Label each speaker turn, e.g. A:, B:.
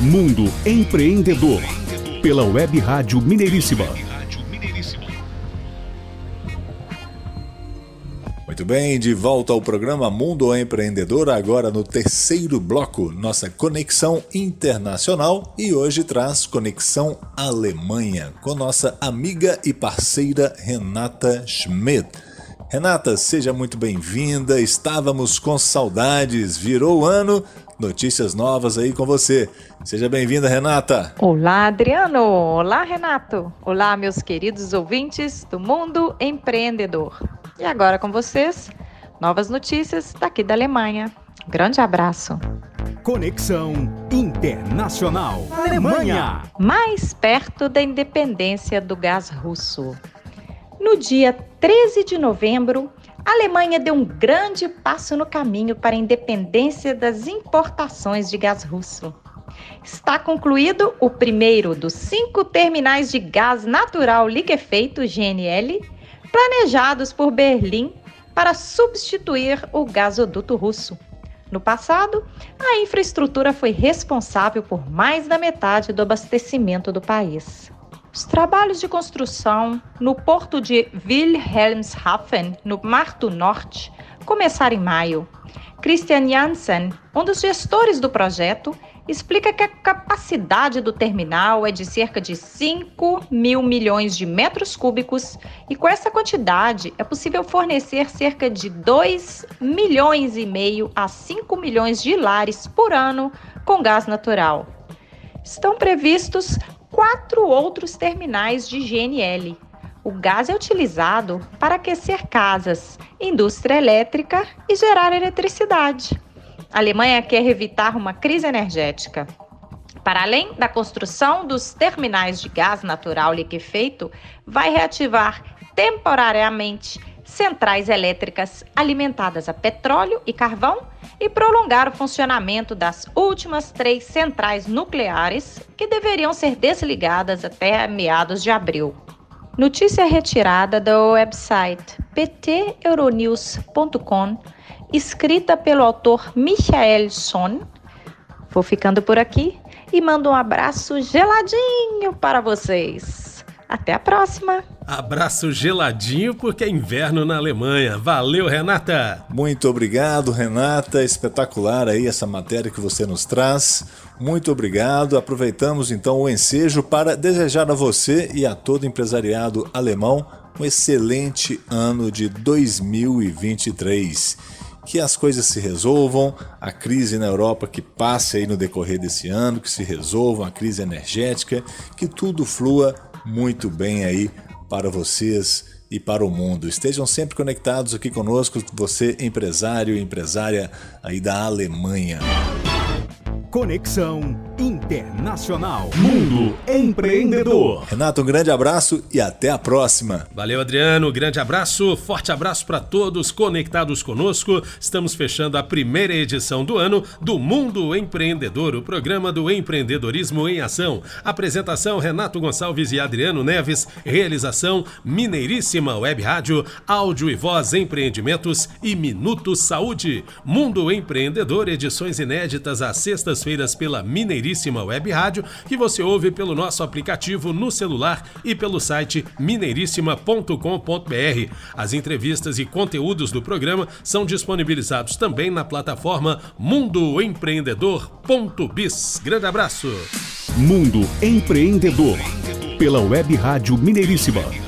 A: Mundo Empreendedor, pela Web Rádio Mineiríssima.
B: Muito bem, de volta ao programa Mundo Empreendedor, agora no terceiro bloco, nossa conexão internacional e hoje traz conexão Alemanha com nossa amiga e parceira Renata Schmidt. Renata, seja muito bem-vinda. Estávamos com saudades, virou ano, notícias novas aí com você. Seja bem-vinda, Renata.
C: Olá, Adriano. Olá, Renato. Olá, meus queridos ouvintes do Mundo Empreendedor. E agora com vocês, novas notícias daqui da Alemanha. Grande abraço.
A: Conexão Internacional Alemanha.
C: Mais perto da independência do gás russo. No dia 13 de novembro, a Alemanha deu um grande passo no caminho para a independência das importações de gás russo. Está concluído o primeiro dos cinco terminais de gás natural liquefeito GNL planejados por Berlim para substituir o gasoduto russo. No passado, a infraestrutura foi responsável por mais da metade do abastecimento do país. Os trabalhos de construção no porto de Wilhelmshaven, no Mar do Norte, começaram em maio. Christian Janssen, um dos gestores do projeto, explica que a capacidade do terminal é de cerca de 5 mil milhões de metros cúbicos e com essa quantidade é possível fornecer cerca de 2 milhões e meio a 5 milhões de lares por ano com gás natural. Estão previstos quatro outros terminais de GNL. O gás é utilizado para aquecer casas, indústria elétrica e gerar eletricidade. A Alemanha quer evitar uma crise energética. Para além da construção dos terminais de gás natural liquefeito, vai reativar temporariamente centrais elétricas alimentadas a petróleo e carvão e prolongar o funcionamento das últimas três centrais nucleares que deveriam ser desligadas até meados de abril. Notícia retirada do website pteuronews.com, escrita pelo autor Michael Son. Vou ficando por aqui e mando um abraço geladinho para vocês. Até a próxima!
D: Abraço geladinho porque é inverno na Alemanha. Valeu, Renata!
B: Muito obrigado, Renata. Espetacular aí essa matéria que você nos traz. Muito obrigado. Aproveitamos então o ensejo para desejar a você e a todo empresariado alemão um excelente ano de 2023. Que as coisas se resolvam, a crise na Europa que passe aí no decorrer desse ano, que se resolva a crise energética, que tudo flua muito bem aí para vocês e para o mundo. Estejam sempre conectados aqui conosco, você empresário e empresária aí da Alemanha.
A: Conexão Internacional. Mundo Empreendedor.
B: Renato, um grande abraço e até a próxima.
D: Valeu, Adriano. Grande abraço, forte abraço para todos conectados conosco. Estamos fechando a primeira edição do ano do Mundo Empreendedor, o programa do empreendedorismo em ação. Apresentação: Renato Gonçalves e Adriano Neves. Realização: Mineiríssima Web Rádio, áudio e voz empreendimentos e Minuto Saúde. Mundo Empreendedor, edições inéditas às sextas feiras pela Mineiríssima Web Rádio, que você ouve pelo nosso aplicativo no celular e pelo site mineiríssima.com.br. As entrevistas e conteúdos do programa são disponibilizados também na plataforma mundoempreendedor.biz. Grande abraço!
A: Mundo Empreendedor, pela Web Rádio Mineiríssima